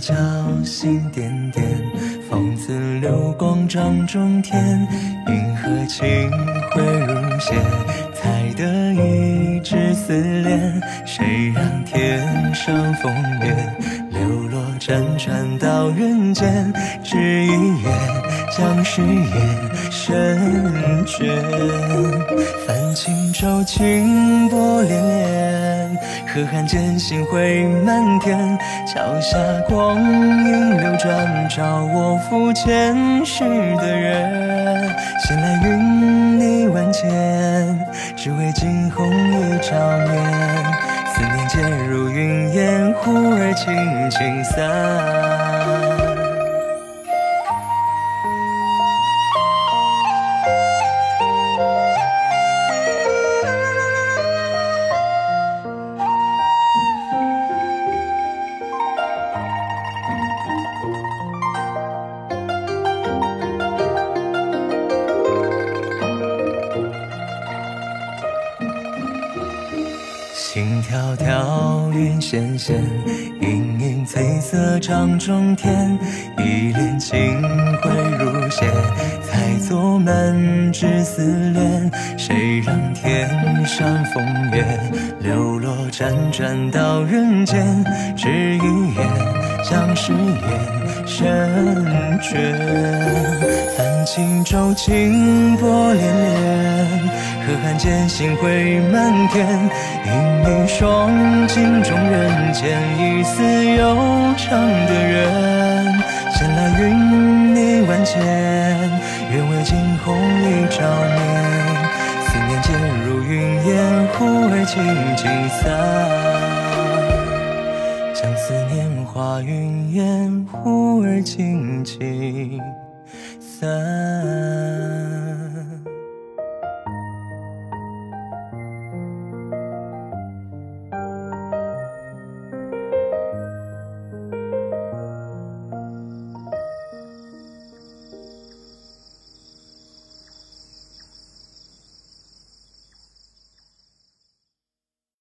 角星点点，风子流光掌中天。银河清辉如血，才得一纸思恋。谁让天上风月流落辗转到人间？只一眼，将誓言深镌。轻舟，清波涟涟，河汉间，星辉满天。桥下光影流转，照我赴前世的缘。闲来云泥万千，只为惊鸿一朝面。思念皆如云烟，忽而轻轻散。心迢迢，云纤纤，盈盈翠色掌中天。一帘清辉如血，才作满纸思恋。谁让天上风月流落辗转到人间？只一眼，将誓言深镌。泛轻舟，清波涟涟，看见，星辉满天。映一双镜中人间，一丝悠长的缘。闲来云泥万千，愿为惊鸿一朝眠。思念皆如云烟，忽而轻轻散。将思念化云烟，忽而轻轻散。